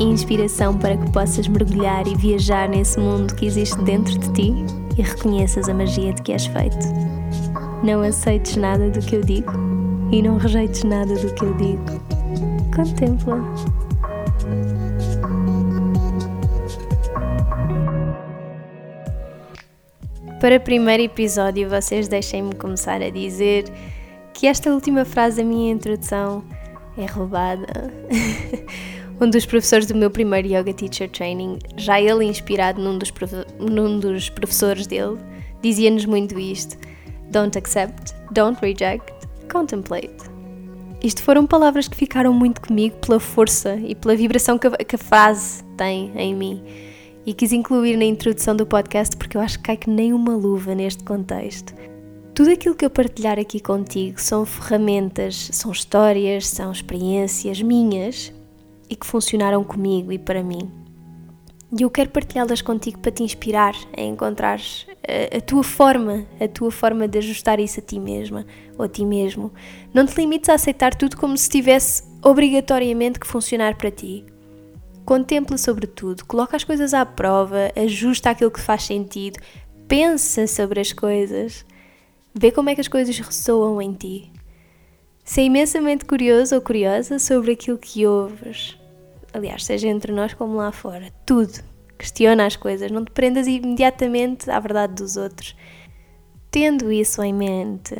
Inspiração para que possas mergulhar e viajar nesse mundo que existe dentro de ti e reconheças a magia de que és feito. Não aceites nada do que eu digo e não rejeites nada do que eu digo. Contempla. Para o primeiro episódio, vocês deixem-me começar a dizer que esta última frase da minha introdução é roubada. um dos professores do meu primeiro Yoga Teacher Training, já ele inspirado num dos, num dos professores dele, dizia-nos muito isto: Don't accept, don't reject, contemplate. Isto foram palavras que ficaram muito comigo pela força e pela vibração que a, que a frase tem em mim e quis incluir na introdução do podcast porque eu acho que cai que nem uma luva neste contexto. Tudo aquilo que eu partilhar aqui contigo são ferramentas, são histórias, são experiências minhas e que funcionaram comigo e para mim. E eu quero partilhá-las contigo para te inspirar a encontrar a, a, tua forma, a tua forma de ajustar isso a ti mesma ou a ti mesmo. Não te limites a aceitar tudo como se tivesse obrigatoriamente que funcionar para ti. Contempla sobre tudo, coloca as coisas à prova, ajusta aquilo que faz sentido, pensa sobre as coisas, vê como é que as coisas ressoam em ti. Ser imensamente curioso ou curiosa sobre aquilo que ouves. Aliás, seja entre nós como lá fora. Tudo. Questiona as coisas, não te prendas imediatamente à verdade dos outros. Tendo isso em mente,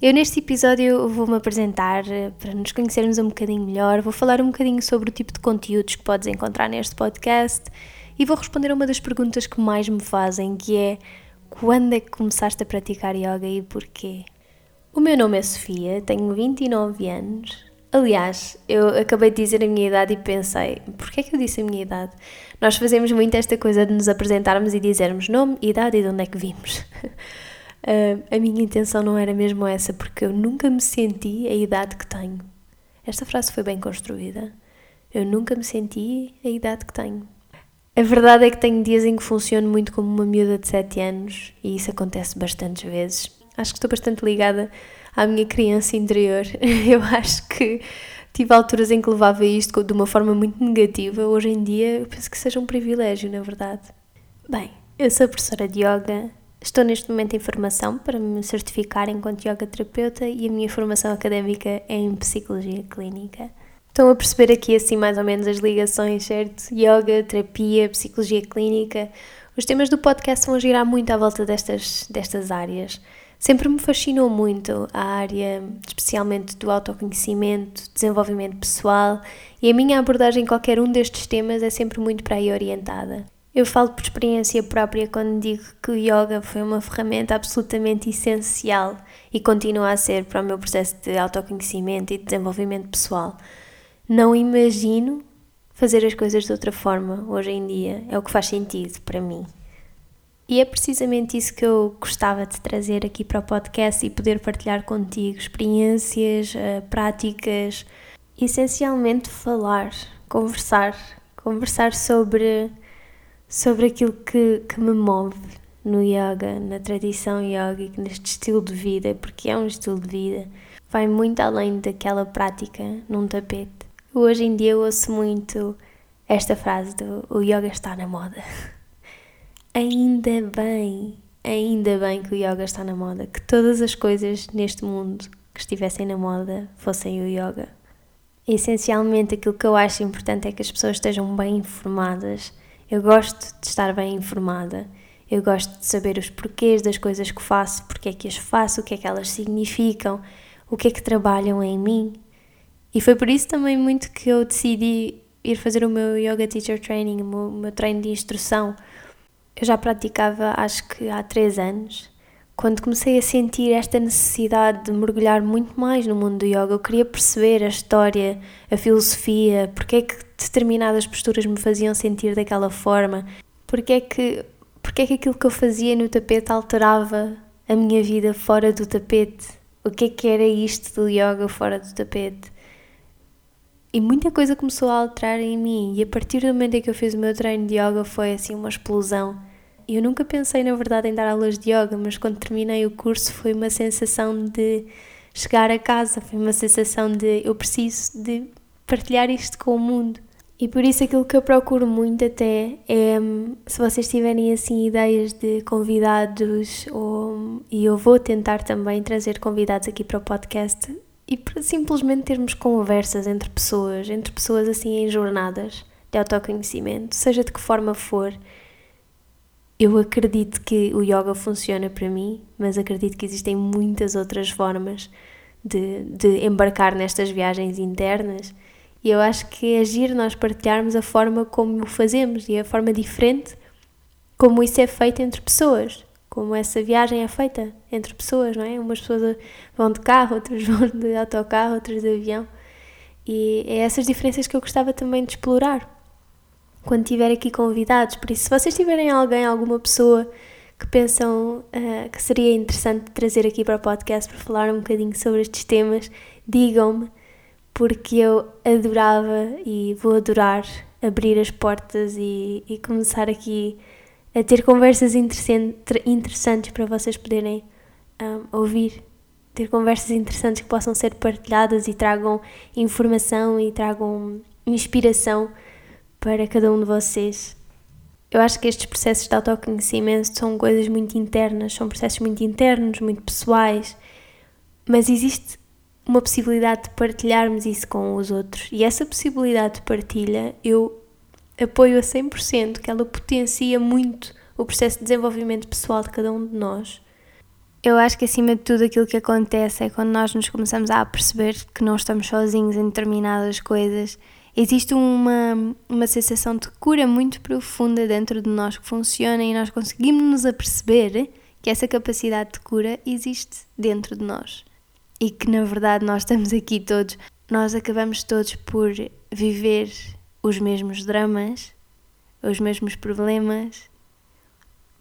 eu neste episódio vou-me apresentar eh, para nos conhecermos um bocadinho melhor, vou falar um bocadinho sobre o tipo de conteúdos que podes encontrar neste podcast e vou responder a uma das perguntas que mais me fazem, que é quando é que começaste a praticar yoga e porquê? O meu nome é Sofia, tenho 29 anos. Aliás, eu acabei de dizer a minha idade e pensei, porquê é que eu disse a minha idade? Nós fazemos muito esta coisa de nos apresentarmos e dizermos nome, idade e de onde é que vimos. Uh, a minha intenção não era mesmo essa, porque eu nunca me senti a idade que tenho. Esta frase foi bem construída. Eu nunca me senti a idade que tenho. A verdade é que tenho dias em que funciono muito como uma miúda de 7 anos e isso acontece bastantes vezes. Acho que estou bastante ligada à minha criança interior. Eu acho que tive alturas em que levava isto de uma forma muito negativa. Hoje em dia eu penso que seja um privilégio, na verdade. Bem, eu sou professora de yoga, Estou neste momento em formação para me certificar enquanto yoga terapeuta e a minha formação académica é em psicologia clínica. Estão a perceber aqui assim mais ou menos as ligações, certo? Yoga, terapia, psicologia clínica. Os temas do podcast vão girar muito à volta destas, destas áreas. Sempre me fascinou muito a área, especialmente do autoconhecimento, desenvolvimento pessoal, e a minha abordagem em qualquer um destes temas é sempre muito para aí orientada. Eu falo por experiência própria quando digo que o yoga foi uma ferramenta absolutamente essencial e continua a ser para o meu processo de autoconhecimento e de desenvolvimento pessoal. Não imagino fazer as coisas de outra forma hoje em dia, é o que faz sentido para mim. E é precisamente isso que eu gostava de trazer aqui para o podcast e poder partilhar contigo experiências, eh, práticas, essencialmente falar, conversar, conversar sobre sobre aquilo que, que me move no yoga, na tradição yogica, neste estilo de vida, porque é um estilo de vida, vai muito além daquela prática num tapete. Hoje em dia eu ouço muito esta frase do o yoga está na moda. ainda bem, ainda bem que o yoga está na moda, que todas as coisas neste mundo que estivessem na moda fossem o yoga. Essencialmente aquilo que eu acho importante é que as pessoas estejam bem informadas eu gosto de estar bem informada. Eu gosto de saber os porquês das coisas que faço, porque é que as faço, o que é que elas significam, o que é que trabalham em mim. E foi por isso também muito que eu decidi ir fazer o meu Yoga Teacher Training, o meu, treino de instrução. Eu já praticava acho que há três anos. Quando comecei a sentir esta necessidade de mergulhar muito mais no mundo do yoga, eu queria perceber a história, a filosofia, porque é que determinadas posturas me faziam sentir daquela forma, porque é que, porque é que aquilo que eu fazia no tapete alterava a minha vida fora do tapete. O que é que era isto do yoga fora do tapete? E muita coisa começou a alterar em mim, e a partir do momento em que eu fiz o meu treino de yoga foi assim uma explosão. Eu nunca pensei, na verdade, em dar aulas de yoga, mas quando terminei o curso foi uma sensação de chegar a casa, foi uma sensação de eu preciso de partilhar isto com o mundo. E por isso aquilo que eu procuro muito até é se vocês tiverem assim ideias de convidados ou, e eu vou tentar também trazer convidados aqui para o podcast e simplesmente termos conversas entre pessoas, entre pessoas assim em jornadas de autoconhecimento, seja de que forma for. Eu acredito que o yoga funciona para mim, mas acredito que existem muitas outras formas de, de embarcar nestas viagens internas e eu acho que é agir nós partilharmos a forma como o fazemos e a forma diferente como isso é feito entre pessoas, como essa viagem é feita entre pessoas, não é? Umas pessoas vão de carro, outras vão de autocarro, outras de avião. E é essas diferenças que eu gostava também de explorar quando tiver aqui convidados. Por isso, se vocês tiverem alguém, alguma pessoa que pensam uh, que seria interessante trazer aqui para o podcast para falar um bocadinho sobre estes temas, digam-me porque eu adorava e vou adorar abrir as portas e, e começar aqui a ter conversas interessantes para vocês poderem um, ouvir. Ter conversas interessantes que possam ser partilhadas e tragam informação e tragam inspiração para cada um de vocês. Eu acho que estes processos de autoconhecimento são coisas muito internas, são processos muito internos, muito pessoais, mas existe uma possibilidade de partilharmos isso com os outros. E essa possibilidade de partilha eu apoio a 100%, que ela potencia muito o processo de desenvolvimento pessoal de cada um de nós. Eu acho que acima de tudo aquilo que acontece é quando nós nos começamos a perceber que não estamos sozinhos em determinadas coisas. Existe uma, uma sensação de cura muito profunda dentro de nós que funciona e nós conseguimos nos aperceber que essa capacidade de cura existe dentro de nós e que na verdade nós estamos aqui todos, nós acabamos todos por viver os mesmos dramas, os mesmos problemas,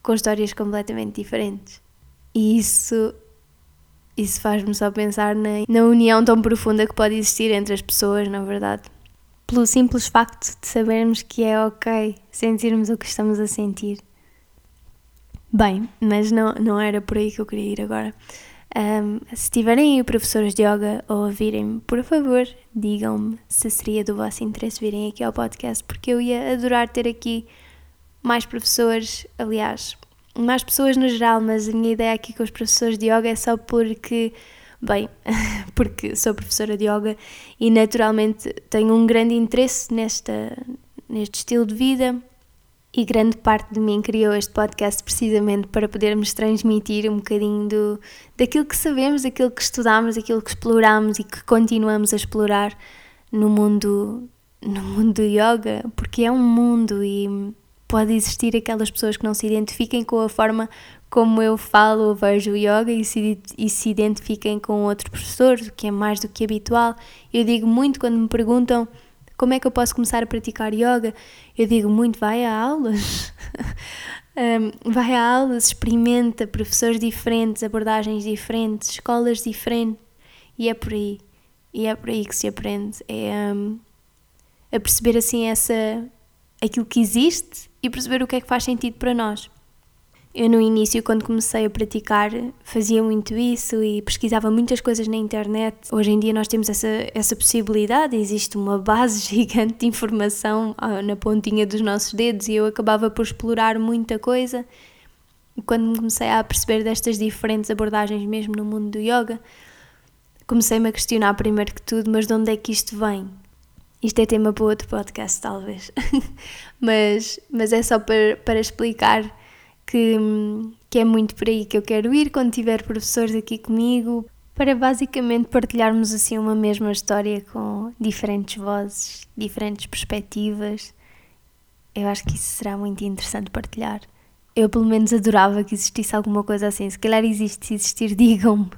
com histórias completamente diferentes. E isso, isso faz-me só pensar na, na união tão profunda que pode existir entre as pessoas, na verdade. Pelo simples facto de sabermos que é ok sentirmos o que estamos a sentir. Bem, mas não, não era por aí que eu queria ir agora. Um, se tiverem aí professores de yoga a ouvirem-me, por favor, digam-me se seria do vosso interesse virem aqui ao podcast, porque eu ia adorar ter aqui mais professores, aliás, mais pessoas no geral, mas a minha ideia aqui com os professores de yoga é só porque, bem, porque sou professora de yoga e naturalmente tenho um grande interesse nesta, neste estilo de vida e grande parte de mim criou este podcast precisamente para podermos transmitir um bocadinho do, daquilo que sabemos, daquilo que estudamos, daquilo que exploramos e que continuamos a explorar no mundo, no mundo do yoga, porque é um mundo e pode existir aquelas pessoas que não se identifiquem com a forma como eu falo ou vejo o yoga e se, e se identifiquem com outro professor, o que é mais do que habitual. Eu digo muito quando me perguntam como é que eu posso começar a praticar yoga? Eu digo muito, vai a aulas. um, vai a aulas, experimenta professores diferentes, abordagens diferentes, escolas diferentes. E é por aí. E é por aí que se aprende. É um, a perceber assim essa aquilo que existe e perceber o que é que faz sentido para nós. Eu no início, quando comecei a praticar, fazia muito isso e pesquisava muitas coisas na internet. Hoje em dia nós temos essa, essa possibilidade, existe uma base gigante de informação ah, na pontinha dos nossos dedos e eu acabava por explorar muita coisa. E quando me comecei a perceber destas diferentes abordagens mesmo no mundo do yoga, comecei-me a questionar primeiro que tudo, mas de onde é que isto vem? Isto é tema para outro podcast, talvez. mas, mas é só para, para explicar que, que é muito por aí que eu quero ir quando tiver professores aqui comigo, para basicamente partilharmos assim uma mesma história com diferentes vozes, diferentes perspectivas. Eu acho que isso será muito interessante partilhar. Eu pelo menos adorava que existisse alguma coisa assim. Se calhar existe, se existir, digam-me.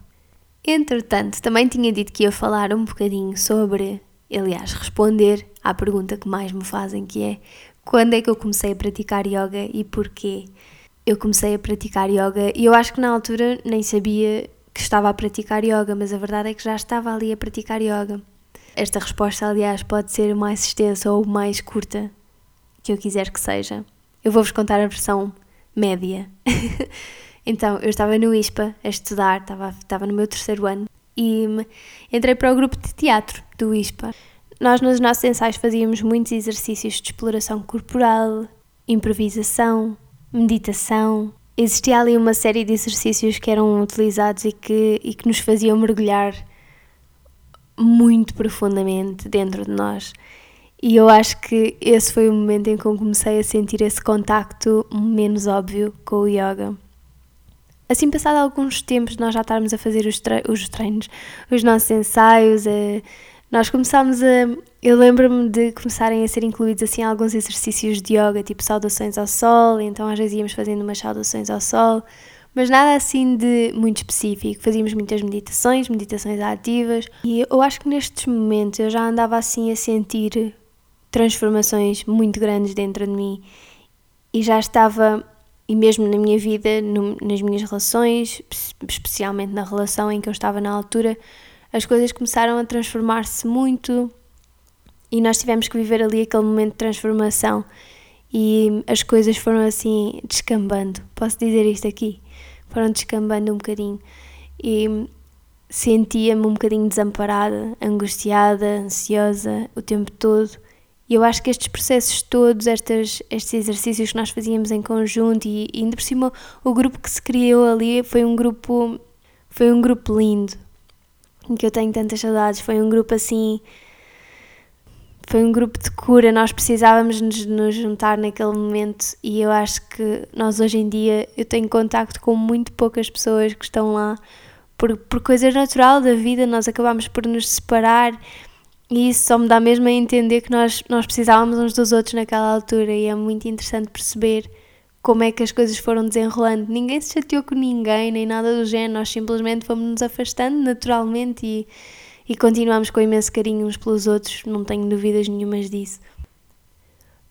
Entretanto, também tinha dito que ia falar um bocadinho sobre, aliás, responder à pergunta que mais me fazem, que é quando é que eu comecei a praticar yoga e porquê? Eu comecei a praticar yoga e eu acho que na altura nem sabia que estava a praticar yoga, mas a verdade é que já estava ali a praticar yoga. Esta resposta, aliás, pode ser mais extensa ou mais curta que eu quiser que seja. Eu vou-vos contar a versão média. então, eu estava no ISPA a estudar, estava, estava no meu terceiro ano e entrei para o grupo de teatro do ISPA. Nós, nos nossos ensaios, fazíamos muitos exercícios de exploração corporal, improvisação, meditação. Existia ali uma série de exercícios que eram utilizados e que, e que nos faziam mergulhar muito profundamente dentro de nós. E eu acho que esse foi o momento em que eu comecei a sentir esse contacto menos óbvio com o yoga. Assim, passado alguns tempos, nós já estarmos a fazer os, tre os treinos, os nossos ensaios, a, nós começámos a. Eu lembro-me de começarem a ser incluídos assim alguns exercícios de yoga, tipo saudações ao sol, então às vezes íamos fazendo umas saudações ao sol, mas nada assim de muito específico. Fazíamos muitas meditações, meditações ativas, e eu acho que nestes momentos eu já andava assim a sentir transformações muito grandes dentro de mim e já estava, e mesmo na minha vida, no, nas minhas relações, especialmente na relação em que eu estava na altura, as coisas começaram a transformar-se muito e nós tivemos que viver ali aquele momento de transformação e as coisas foram assim descambando. Posso dizer isto aqui? Foram descambando um bocadinho e sentia-me um bocadinho desamparada, angustiada, ansiosa o tempo todo e eu acho que estes processos todos, estes, estes exercícios que nós fazíamos em conjunto e, e ainda por cima o grupo que se criou ali foi um grupo foi um grupo lindo em que eu tenho tantas saudades, foi um grupo assim foi um grupo de cura, nós precisávamos nos, nos juntar naquele momento e eu acho que nós hoje em dia eu tenho contacto com muito poucas pessoas que estão lá por, por coisa natural da vida, nós acabamos por nos separar e isso só me dá mesmo a entender que nós, nós precisávamos uns dos outros naquela altura e é muito interessante perceber como é que as coisas foram desenrolando. Ninguém se chateou com ninguém, nem nada do género, nós simplesmente fomos nos afastando naturalmente e, e continuamos com imenso carinho uns pelos outros, não tenho dúvidas nenhumas disso.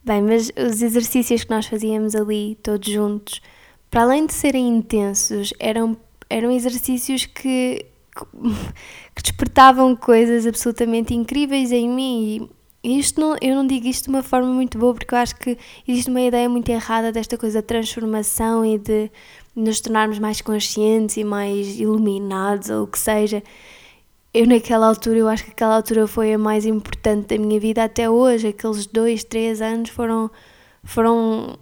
Bem, mas os exercícios que nós fazíamos ali, todos juntos, para além de serem intensos, eram, eram exercícios que que despertavam coisas absolutamente incríveis em mim. E isto não, eu não digo isto de uma forma muito boa, porque eu acho que existe uma ideia muito errada desta coisa da transformação e de nos tornarmos mais conscientes e mais iluminados, ou o que seja. Eu, naquela altura, eu acho que aquela altura foi a mais importante da minha vida até hoje. Aqueles dois, três anos foram, foram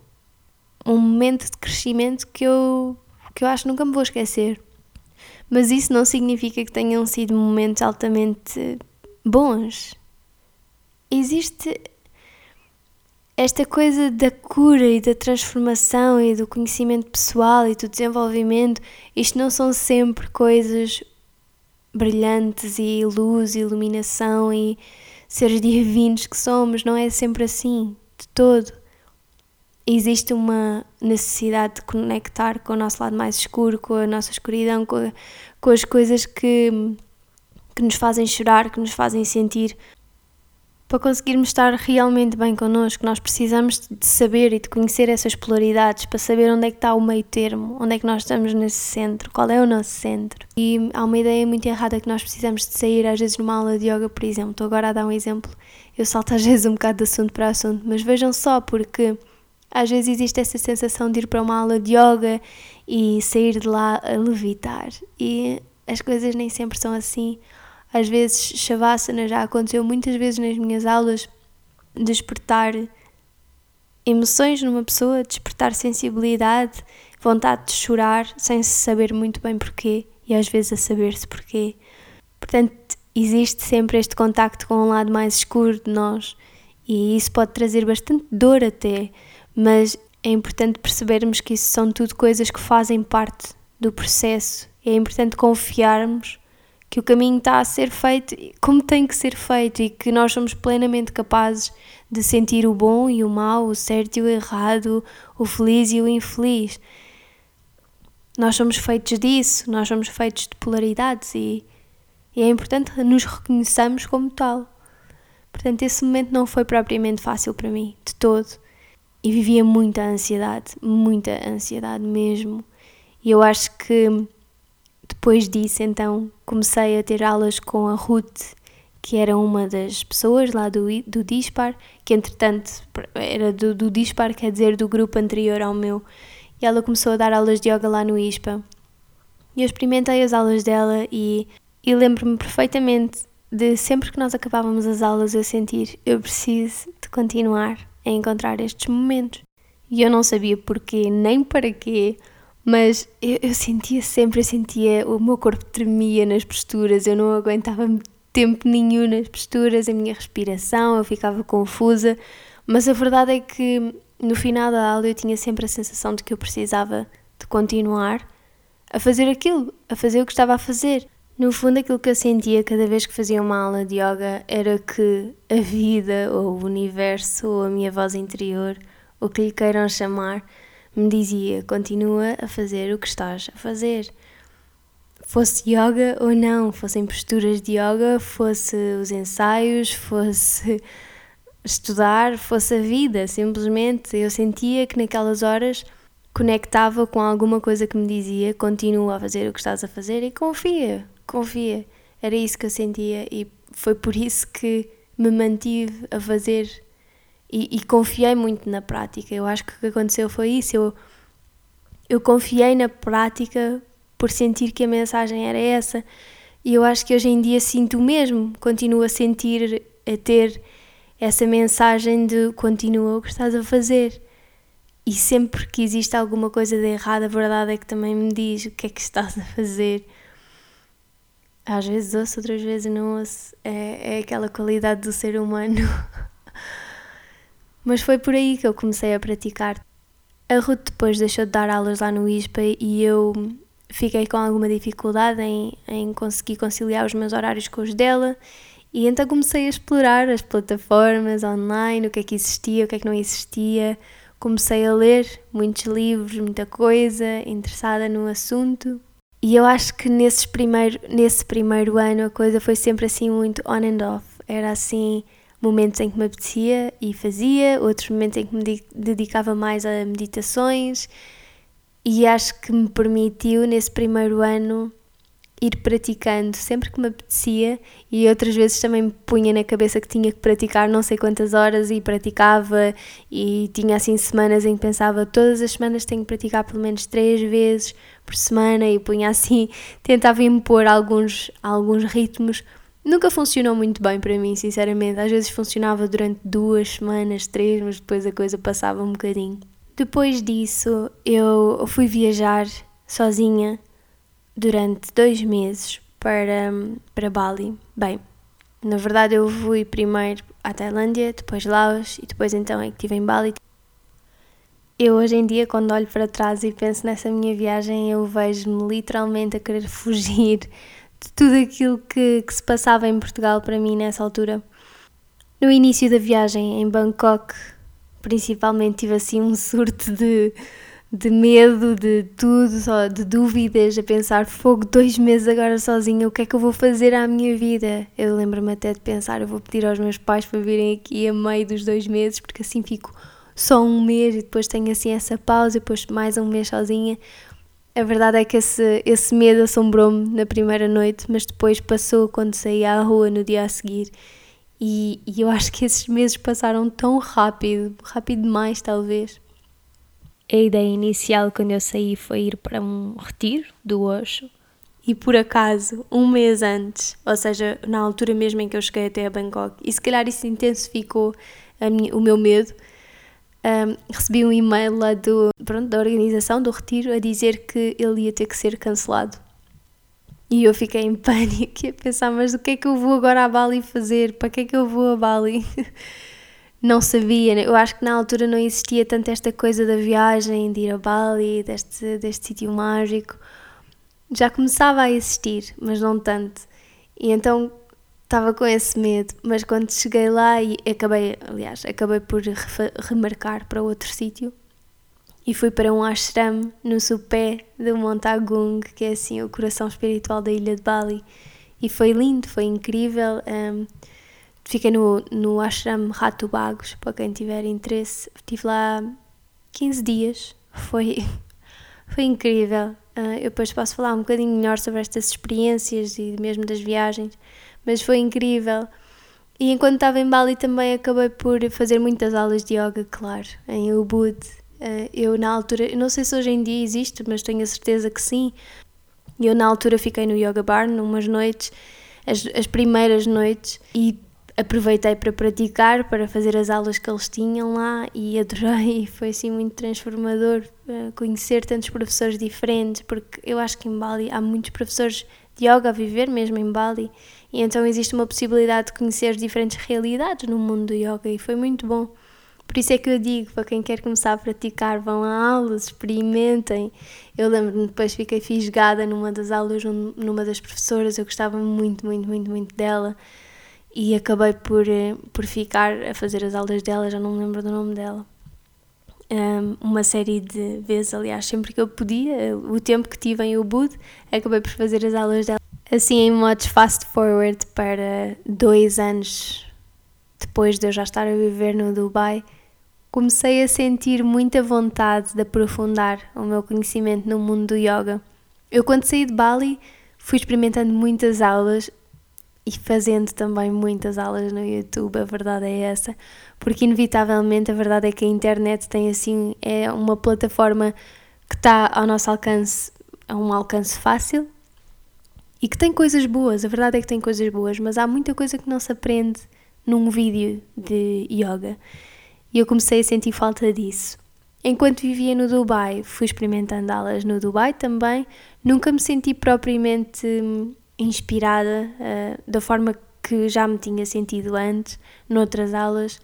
um momento de crescimento que eu, que eu acho que nunca me vou esquecer mas isso não significa que tenham sido momentos altamente bons. Existe esta coisa da cura e da transformação e do conhecimento pessoal e do desenvolvimento, isto não são sempre coisas brilhantes e luz e iluminação e seres divinos que somos, não é sempre assim, de todo existe uma necessidade de conectar com o nosso lado mais escuro, com a nossa escuridão, com, com as coisas que, que nos fazem chorar, que nos fazem sentir. Para conseguirmos estar realmente bem connosco, nós precisamos de saber e de conhecer essas polaridades para saber onde é que está o meio termo, onde é que nós estamos nesse centro, qual é o nosso centro. E há uma ideia muito errada que nós precisamos de sair, às vezes numa aula de yoga, por exemplo. Estou agora a dar um exemplo, eu salto às vezes um bocado de assunto para assunto, mas vejam só, porque às vezes existe essa sensação de ir para uma aula de yoga e sair de lá a levitar. E as coisas nem sempre são assim. Às vezes, Shavasana já aconteceu muitas vezes nas minhas aulas despertar emoções numa pessoa, despertar sensibilidade, vontade de chorar sem se saber muito bem porquê e às vezes a saber-se porquê. Portanto, existe sempre este contacto com um lado mais escuro de nós e isso pode trazer bastante dor até mas é importante percebermos que isso são tudo coisas que fazem parte do processo. É importante confiarmos que o caminho está a ser feito como tem que ser feito e que nós somos plenamente capazes de sentir o bom e o mau, o certo e o errado, o feliz e o infeliz. Nós somos feitos disso, nós somos feitos de polaridades e, e é importante que nos reconheçamos como tal. Portanto, esse momento não foi propriamente fácil para mim, de todo. E vivia muita ansiedade, muita ansiedade mesmo. E eu acho que depois disso, então, comecei a ter aulas com a Ruth, que era uma das pessoas lá do, do Dispar, que entretanto era do, do Dispar, quer dizer, do grupo anterior ao meu. E ela começou a dar aulas de yoga lá no ISPA. E eu experimentei as aulas dela e, e lembro-me perfeitamente de sempre que nós acabávamos as aulas eu sentir eu preciso de continuar a encontrar estes momentos. E eu não sabia porquê, nem para quê, mas eu, eu, sentia sempre, eu sentia, o meu corpo tremia nas posturas, eu não aguentava tempo nenhum nas posturas, a minha respiração, eu ficava confusa, mas a verdade é que no final da aula eu tinha sempre a sensação de que eu precisava de continuar a fazer aquilo, a fazer o que estava a fazer. No fundo, aquilo que eu sentia cada vez que fazia uma aula de yoga era que a vida, ou o universo, ou a minha voz interior, o que lhe queiram chamar, me dizia: continua a fazer o que estás a fazer. Fosse yoga ou não, fossem posturas de yoga, fosse os ensaios, fosse estudar, fosse a vida, simplesmente eu sentia que naquelas horas conectava com alguma coisa que me dizia: continua a fazer o que estás a fazer e confia, confia. Era isso que eu sentia e foi por isso que me mantive a fazer e, e, confiei muito na prática. Eu acho que o que aconteceu foi isso. Eu, eu confiei na prática por sentir que a mensagem era essa. E eu acho que hoje em dia sinto o mesmo. Continuo a sentir, a ter essa mensagem de continua o que estás a fazer. E sempre que existe alguma coisa de errado, a verdade é que também me diz o que é que estás a fazer. Às vezes ouço, outras vezes não ouço. É, é aquela qualidade do ser humano. Mas foi por aí que eu comecei a praticar. A Ruth depois deixou de dar aulas lá no ISPA e eu fiquei com alguma dificuldade em, em conseguir conciliar os meus horários com os dela. E então comecei a explorar as plataformas online, o que é que existia, o que é que não existia. Comecei a ler muitos livros, muita coisa, interessada no assunto. E eu acho que nesses primeiro, nesse primeiro ano a coisa foi sempre assim muito on and off. Era assim, momentos em que me apetecia e fazia, outros momentos em que me dedicava mais a meditações e acho que me permitiu nesse primeiro ano ir praticando sempre que me apetecia e outras vezes também me punha na cabeça que tinha que praticar não sei quantas horas e praticava e tinha assim semanas em que pensava todas as semanas tenho que praticar pelo menos três vezes por semana e punha assim, tentava impor alguns, alguns ritmos Nunca funcionou muito bem para mim, sinceramente. Às vezes funcionava durante duas semanas, três, mas depois a coisa passava um bocadinho. Depois disso, eu fui viajar sozinha durante dois meses para, para Bali. Bem, na verdade, eu fui primeiro à Tailândia, depois Laos e depois então é que estive em Bali. Eu hoje em dia, quando olho para trás e penso nessa minha viagem, eu vejo-me literalmente a querer fugir de tudo aquilo que, que se passava em Portugal para mim nessa altura. No início da viagem em Bangkok, principalmente tive assim um surto de, de medo, de tudo, só de dúvidas, a pensar, fogo, dois meses agora sozinha, o que é que eu vou fazer à minha vida? Eu lembro-me até de pensar, eu vou pedir aos meus pais para virem aqui a meio dos dois meses, porque assim fico só um mês e depois tenho assim essa pausa e depois mais um mês sozinha. A verdade é que esse, esse medo assombrou-me na primeira noite, mas depois passou quando saí à rua no dia a seguir. E, e eu acho que esses meses passaram tão rápido, rápido demais, talvez. A ideia inicial quando eu saí foi ir para um retiro do Osho. E por acaso, um mês antes, ou seja, na altura mesmo em que eu cheguei até a Bangkok, e se calhar isso intensificou minha, o meu medo, um, recebi um e-mail lá do, pronto, da organização do retiro a dizer que ele ia ter que ser cancelado. E eu fiquei em pânico a pensar, mas o que é que eu vou agora a Bali fazer? Para que é que eu vou a Bali? Não sabia, né? eu acho que na altura não existia tanto esta coisa da viagem, de ir a Bali, deste, deste sítio mágico. Já começava a existir, mas não tanto. E então estava com esse medo, mas quando cheguei lá e acabei, aliás, acabei por remarcar para outro sítio e fui para um ashram no supé do Monte Agung, que é assim o coração espiritual da ilha de Bali. E foi lindo, foi incrível. Um, fiquei no, no ashram Rato Bagos, para quem tiver interesse. Estive lá 15 dias, foi, foi incrível. Uh, eu depois posso falar um bocadinho melhor sobre estas experiências e mesmo das viagens, mas foi incrível. E enquanto estava em Bali também acabei por fazer muitas aulas de yoga, claro, em Ubud. Uh, eu na altura, não sei se hoje em dia existe, mas tenho a certeza que sim. Eu na altura fiquei no Yoga Bar, numas noites, as, as primeiras noites, e aproveitei para praticar, para fazer as aulas que eles tinham lá e adorei, foi assim muito transformador uh, conhecer tantos professores diferentes, porque eu acho que em Bali há muitos professores de yoga a viver mesmo em Bali e então existe uma possibilidade de conhecer diferentes realidades no mundo do yoga e foi muito bom. Por isso é que eu digo, para quem quer começar a praticar, vão a aulas, experimentem. Eu lembro-me, depois fiquei fisgada numa das aulas, numa das professoras, eu gostava muito, muito, muito, muito dela e acabei por, eh, por ficar a fazer as aulas dela, já não me lembro do nome dela. Um, uma série de vezes, aliás, sempre que eu podia, o tempo que tive em Ubud, acabei por fazer as aulas dela. Assim, em modos fast forward para dois anos depois de eu já estar a viver no Dubai, comecei a sentir muita vontade de aprofundar o meu conhecimento no mundo do yoga. Eu, quando saí de Bali, fui experimentando muitas aulas e fazendo também muitas aulas no YouTube, a verdade é essa, porque inevitavelmente a verdade é que a internet tem assim, é uma plataforma que está ao nosso alcance, a um alcance fácil e que tem coisas boas, a verdade é que tem coisas boas, mas há muita coisa que não se aprende num vídeo de yoga e eu comecei a sentir falta disso. Enquanto vivia no Dubai, fui experimentando aulas no Dubai também, nunca me senti propriamente hum, inspirada uh, da forma que já me tinha sentido antes, noutras aulas.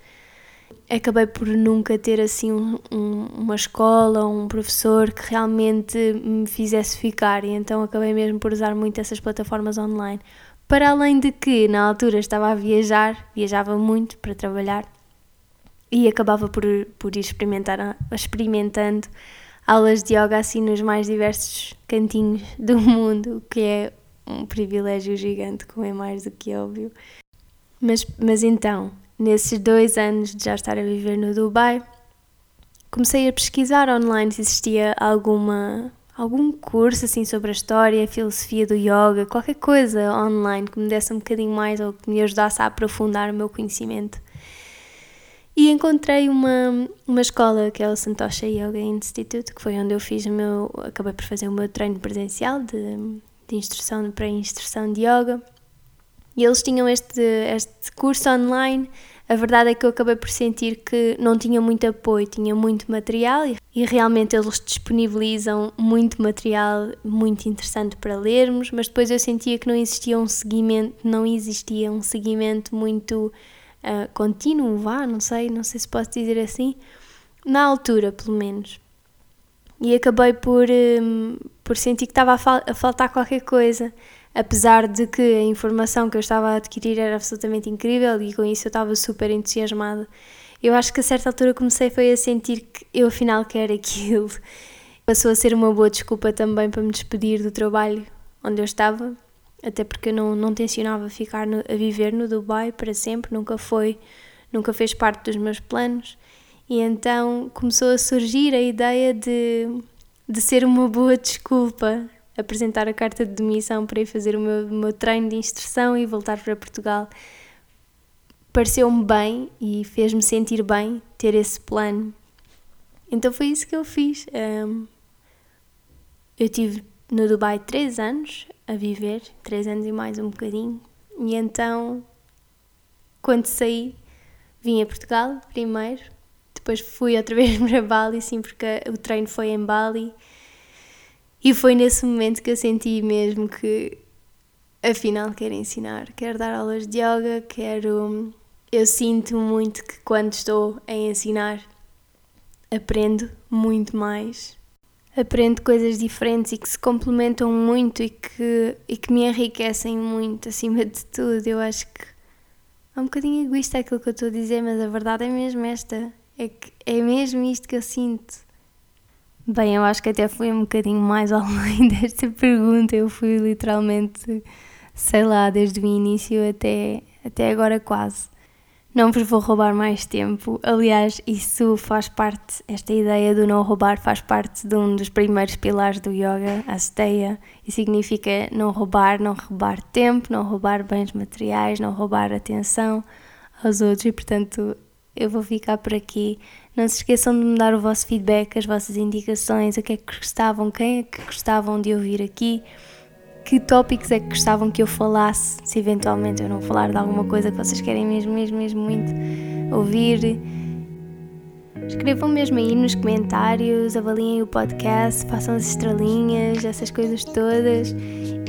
Acabei por nunca ter assim um, um, uma escola, um professor que realmente me fizesse ficar, e então acabei mesmo por usar muito essas plataformas online. Para além de que na altura estava a viajar, viajava muito para trabalhar e acabava por, por ir experimentar, experimentando aulas de yoga assim nos mais diversos cantinhos do mundo, o que é um privilégio gigante, como é mais do que óbvio. Mas, mas então, nesses dois anos de já estar a viver no Dubai, comecei a pesquisar online se existia alguma algum curso assim sobre a história, a filosofia do yoga, qualquer coisa online que me desse um bocadinho mais ou que me ajudasse a aprofundar o meu conhecimento. E encontrei uma, uma escola que é o Santosha Yoga Institute, que foi onde eu fiz o meu, acabei por fazer o meu treino presencial de, de instrução para instrução de yoga. E eles tinham este, este curso online. A verdade é que eu acabei por sentir que não tinha muito apoio, tinha muito material e, realmente eles disponibilizam muito material muito interessante para lermos, mas depois eu sentia que não existia um seguimento, não existia um seguimento muito uh, contínuo, vá, não sei, não sei se posso dizer assim, na altura pelo menos e acabei por, um, por sentir que estava a, fal a, faltar qualquer coisa, apesar de que a informação que eu estava a adquirir era absolutamente incrível e com isso eu estava super entusiasmada. Eu acho que a certa altura comecei foi a sentir que eu afinal quero aquilo. Passou a ser uma boa desculpa também para me despedir do trabalho onde eu estava, até porque eu não, não tencionava ficar no, a viver no Dubai para sempre, nunca foi, nunca fez parte dos meus planos. E então começou a surgir a ideia de, de ser uma boa desculpa apresentar a carta de demissão para ir fazer o meu, o meu treino de instrução e voltar para Portugal. Pareceu-me bem e fez-me sentir bem ter esse plano. Então foi isso que eu fiz. Um, eu tive no Dubai três anos a viver, três anos e mais um bocadinho, e então quando saí vim a Portugal primeiro depois fui outra vez para Bali, sim, porque o treino foi em Bali. E foi nesse momento que eu senti mesmo que afinal quero ensinar, quero dar aulas de yoga, quero. Eu sinto muito que quando estou a ensinar aprendo muito mais. Aprendo coisas diferentes e que se complementam muito e que, e que me enriquecem muito, acima de tudo. Eu acho que é um bocadinho egoísta aquilo que eu estou a dizer, mas a verdade é mesmo esta. É que é mesmo isto que eu sinto. Bem, eu acho que até fui um bocadinho mais além desta pergunta. Eu fui literalmente, sei lá, desde o início até, Até agora quase. Não vos vou roubar mais tempo. Aliás, isso faz parte, esta ideia do não roubar faz parte de um dos primeiros pilares do yoga, a steia, e significa não roubar, não roubar tempo, não roubar bens materiais, não roubar atenção aos outros e, portanto, eu vou ficar por aqui. Não se esqueçam de me dar o vosso feedback, as vossas indicações, o que é que gostavam, quem é que gostavam de ouvir aqui, que tópicos é que gostavam que eu falasse, se eventualmente eu não falar de alguma coisa que vocês querem mesmo, mesmo, mesmo muito ouvir. Escrevam mesmo aí nos comentários, avaliem o podcast, façam as estrelinhas, essas coisas todas.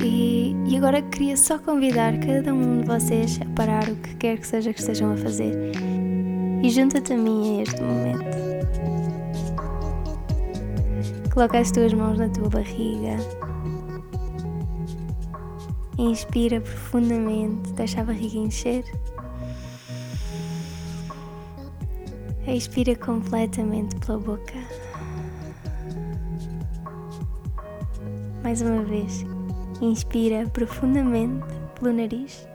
E, e agora queria só convidar cada um de vocês a parar o que quer que seja que estejam a fazer e junta-te a mim a este momento. Coloca as tuas mãos na tua barriga. Inspira profundamente, deixa a barriga encher. Expira completamente pela boca. Mais uma vez. Inspira profundamente pelo nariz.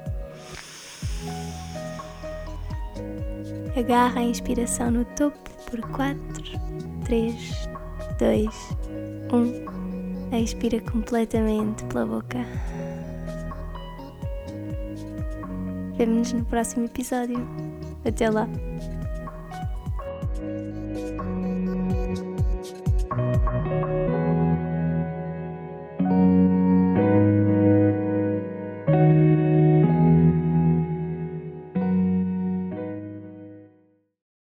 Agarra a inspiração no topo por 4, 3, 2, 1. Expira completamente pela boca. Vemo-nos no próximo episódio. Até lá!